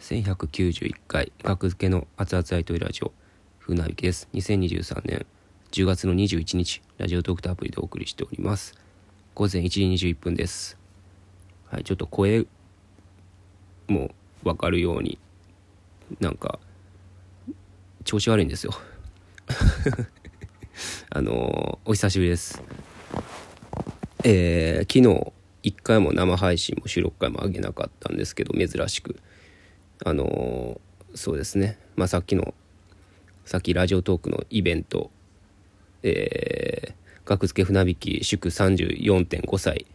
1191回学付けの熱々アイトイラジオ風なびきです。2023年10月の21日ラジオトークとアプリでお送りしております。午前1時21分です。はいちょっと声もわかるようになんか調子悪いんですよ。あのーお久しぶりです。えー昨日一回も生配信も収録回も上げなかったんですけど珍しく。あのそうですね。まあさっきのさっきラジオトークのイベントえー、学付け船引き祝34.5歳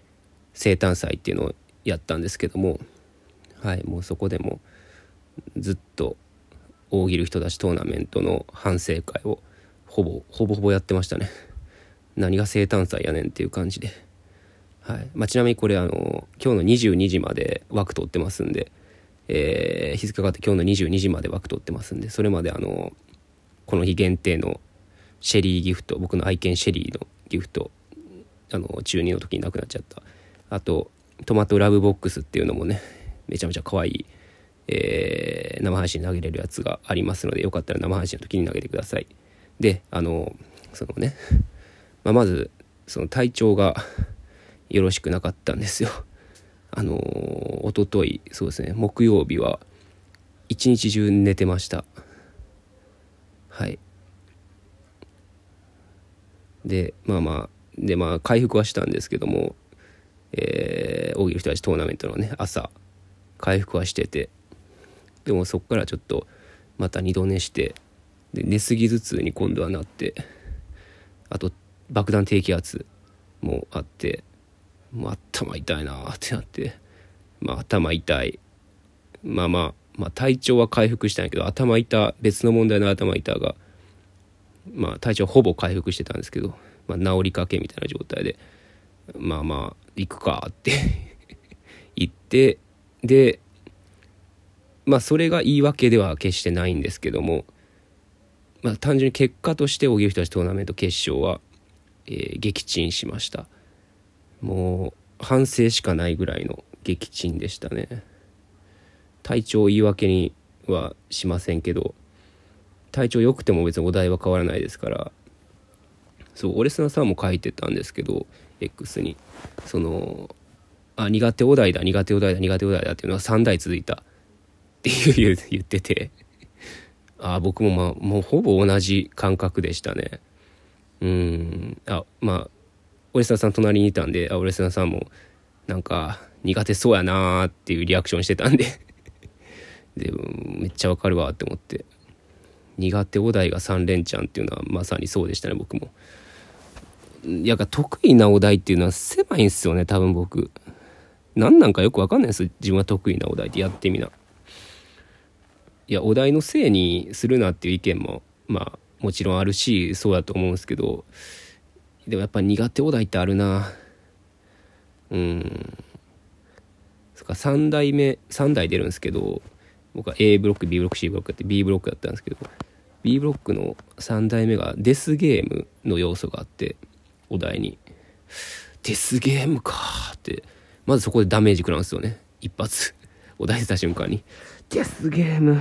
生誕祭っていうのをやったんですけどもはいもうそこでもずっと大喜利人たちトーナメントの反省会をほぼほぼほぼやってましたね。何が生誕祭やねんっていう感じで。はい。まあ、ちなみにこれあの今日の22時まで枠取ってますんで、えー日付かかって今日の22時まで枠取ってますんでそれまであのこの日限定のシェリーギフト僕の愛犬シェリーのギフトあの中2の時に亡くなっちゃった。あとトマトラブボックスっていうのもねめちゃめちゃ可愛い、えー生配信投げれるやつがありますのでよかったら生配信の時に投げてください。であのそのね、まあ、まずその体調がよろしくなかったんですよ。あのおとといそうですね木曜日は一日中寝てました。はい。でまあまあでまあ回復はしたんですけども、えー、大喜利人たちトーナメントのね朝回復はしててでもそっからちょっとまた二度寝してで寝すぎ頭痛に今度はなってあと爆弾低気圧もあってもう頭痛いなってなって。まあ頭痛い。まあまあまあ体調は回復したんやけど頭痛別の問題の頭痛がまあ体調ほぼ回復してたんですけど、まあ、治りかけみたいな状態でまあまあ行くかって 言ってでまあそれが言い訳では決してないんですけどもまあ単純に結果として大喜利人たちトーナメント決勝は、えー撃沈しました。もう反省しかないぐらいの撃沈でしたね。体調言い訳にはしませんけど体調良くても別にお題は変わらないですから。そうオレスナさんも書いてたんですけど X に。そのあ苦手お題だ苦手お題だ苦手お題だっていうのは3題続いた。っていう言ってて。あ僕もまあもうほぼ同じ感覚でしたね。うん。あまあオレスナさん隣にいたんであオレスナさんもなんか苦手そうやなーっていうリアクションしてたんで。でめっちゃわかるわって思って。苦手お題が3連チャンっていうのはまさにそうでしたね僕も。いや得意なお題っていうのは狭いんすよね多分僕。何なんかよくわかんないです自分は得意なお題ってやってみな。いやお題のせいにするなっていう意見もまあもちろんあるしそうだと思うんですけど。でもやっぱ苦手お題ってあるな。うん。そっか3代目3代出るんですけど僕は A ブロック B ブロック C ブロックやって B ブロックだったんですけど B ブロックの3代目がデスゲームの要素があってお題に。デスゲームかって。まずそこでダメージ食らうんですよね。一発。お題出た瞬間に。デスゲーム。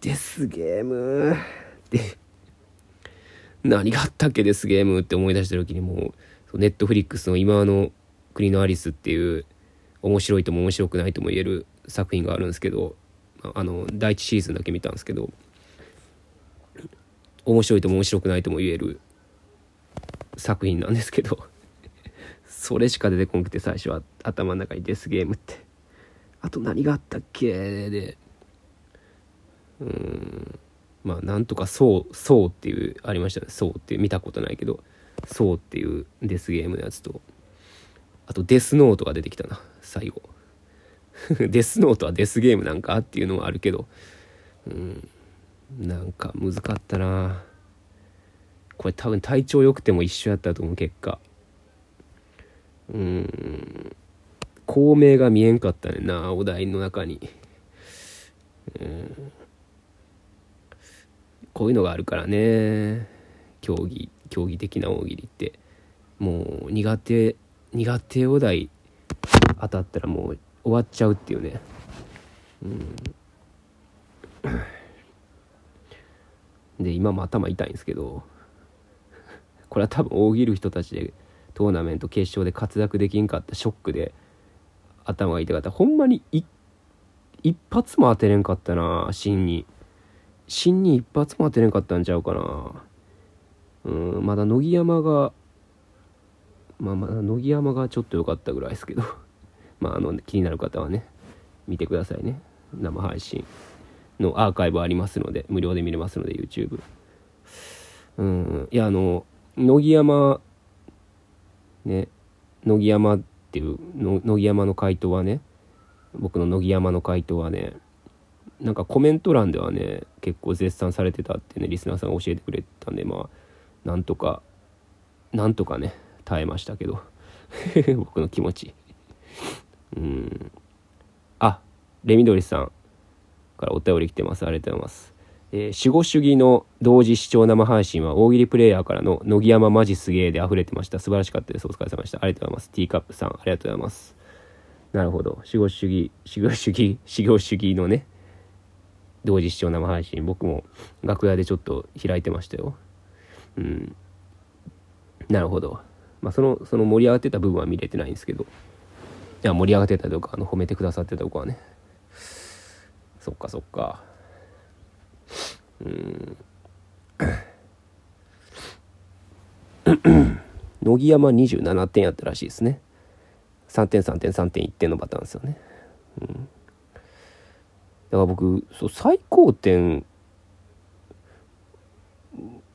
デスゲーム。って何があったっけデスゲームって思い出した時にもうネットフリックスの今の国のアリスっていう面白いとも面白くないとも言える作品があるんですけどあの第一シーズンだけ見たんですけど面白いとも面白くないとも言える作品なんですけどそれしか出てこなくて最初は頭の中にデスゲームって。あと何があったっけでうん。まあなんとかそうそうっていうありましたね。そうってう見たことないけどそうっていうデスゲームのやつとあとデスノートが出てきたな最後。デスノートはデスゲームなんかっていうのはあるけどうんなんか難かったな。これ多分体調良くても一緒やったと思う結果。うん孔明が見えんかったねなお題の中に。うん。こういうのがあるからね。競技競技的な大喜利って。もう苦手苦手お題当たったらもう終わっちゃうっていうね。うん。で今も頭痛いんですけど。これは多分大喜利人たちでトーナメント決勝で活躍できんかったショックで頭が痛かった。ほんまに一発も当てれんかったな芯に。芯に一発も当てれんかったんちゃうかな。うんまだ乃木山がまあまだ乃木山がちょっと良かったぐらいですけど。まああの気になる方はね見てくださいね。生配信。のアーカイブありますので無料で見れますので YouTube うんいやあの乃木山ね乃木山っていう乃木山の回答はね僕の乃木山の回答はねなんかコメント欄ではね結構絶賛されてたってねリスナーさんが教えてくれたんでまあなんとかなんとかね耐えましたけど 僕の気持ち。うん。あレミドリさんからお便り来てます。ありがとうございます。えー、守護主義の同時視聴生配信は大喜利プレイヤーからの乃木山マジすげえで溢れてました。素晴らしかったです。お疲れ様でした。ありがとうございます。ティーカップさんありがとうございます。なるほど。守護主義守護主義守護主義のね同時視聴生配信僕も楽屋でちょっと開いてましたよ。うん。なるほど。まあそのその盛り上がってた部分は見れてないんですけど。いや盛り上がってたとかあの褒めてくださってたとこはね。そっかそっか。うん。乃木山27点やったらしいですね。3点3点3点1点のパターンですよね、うん、だから僕そう最高点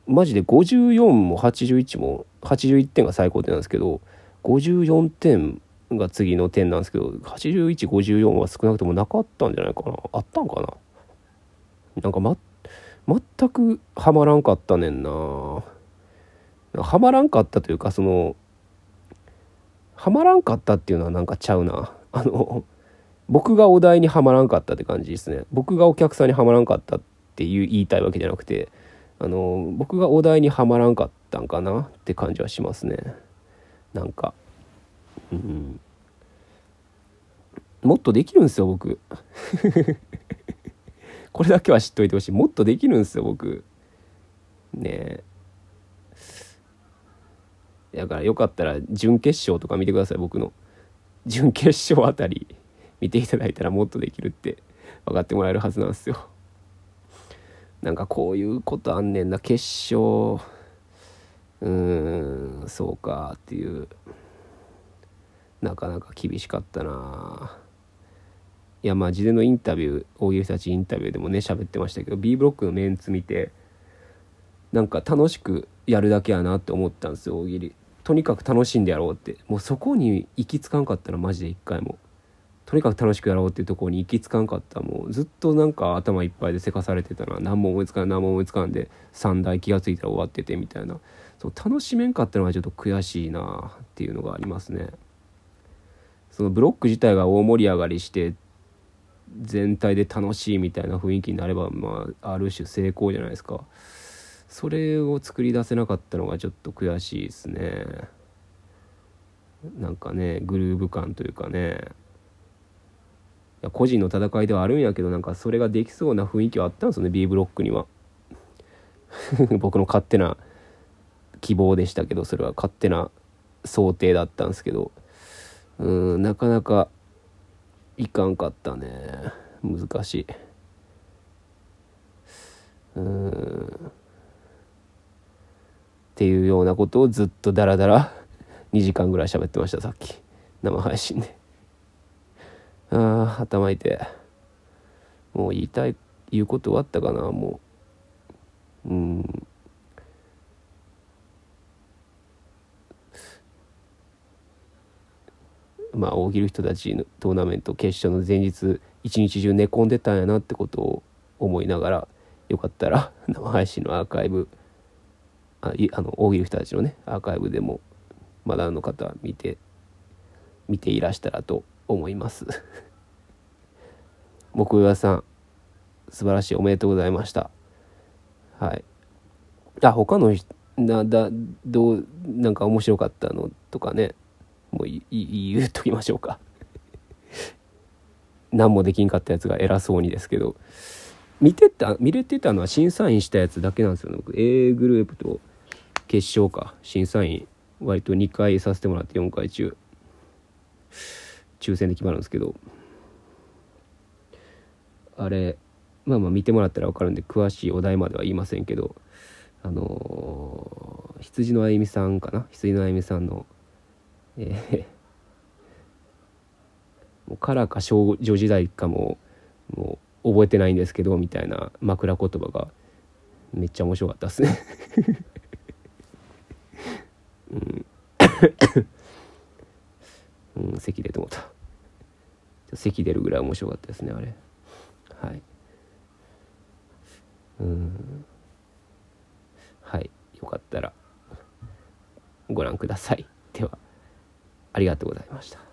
マジで54も81も81点が最高点なんですけど54点が次の点なんですけど8154は少なくともなかったんじゃないかな。あったんかな？なんか、ま、全くハマらんかったねんな。ハマらんかったというかそのハマらんかったっていうのはなんかちゃうな。あの僕がお題にはまらんかったって感じですね。僕がお客さんにはまらんかったっていう言いたいわけじゃなくてあの僕がお題にはまらんかったんかなって感じはしますね。なんか。うん。もっとできるんですよ僕。これだけは知っといてほしい。もっとできるんですよ僕。ねえ。だからよかったら準決勝とか見てください僕の。準決勝あたり。見ていただいたらもっとできるって分かってもらえるはずなんですよ。なんかこういうことあんねんな決勝うーんそうかっていう。なかなか厳しかったな。いやまあ事前のインタビュー大喜利たちインタビューでもね喋ってましたけど B ブロックのメンツ見てなんか楽しくやるだけやなって思ったんですよ大喜利。とにかく楽しんでやろうって。もうそこに行き着かんかったらマジで一回も。とにかく楽しくやろうっていうところに行き着かんかった。もうずっとなんか頭いっぱいでせかされてたら何も思いつかん何も思いつかんで3台気が付いたら終わっててみたいな。そう楽しめんかったのはちょっと悔しいなっていうのがありますね。そのブロック自体が大盛り上がりして全体で楽しいみたいな雰囲気になれば、まあ、ある種成功じゃないですか。それを作り出せなかったのがちょっと悔しいですね。なんかねグルーヴ感というかね。個人の戦いではあるんやけどなんかそれができそうな雰囲気はあったんですよね B ブロックには。僕の勝手な希望でしたけどそれは勝手な想定だったんですけど。うんなかなかいかんかったね。難しい。うん。っていうようなことをずっとダラダラ2時間ぐらい喋ってましたさっき。生配信で。ああ頭痛い。もう言いたい言うこと終わったかなもう。うん。まあ、大喜利人たちのトーナメント決勝の前日一日中寝込んでたんやなってことを思いながらよかったら 生配信のアーカイブあいあの大喜利人たちのねアーカイブでもまだの方見て見ていらしたらと思います。木曜さん素晴らしいおめでとうございました。はい。あ他のなだどうなんか面白かったのとかねもう言っときましょうか。何もできんかったやつが偉そうにですけど。見てた見れてたのは審査員したやつだけなんですよね。僕 A グループと決勝か。審査員割と2回させてもらって4回中。抽選で決まるんですけどあれまあまあ見てもらったら分かるんで詳しいお題までは言いませんけどあのー、羊のあゆみさんかな？羊のあゆみさんのえー、もうカラか少女時代かももう覚えてないんですけどみたいな枕言葉がめっちゃ面白かったっすね。う んうん、席出てもた。咳出るぐらい面白かったですねあれ。はい。うん。はい。よかったらご覧ください。ではありがとうございました。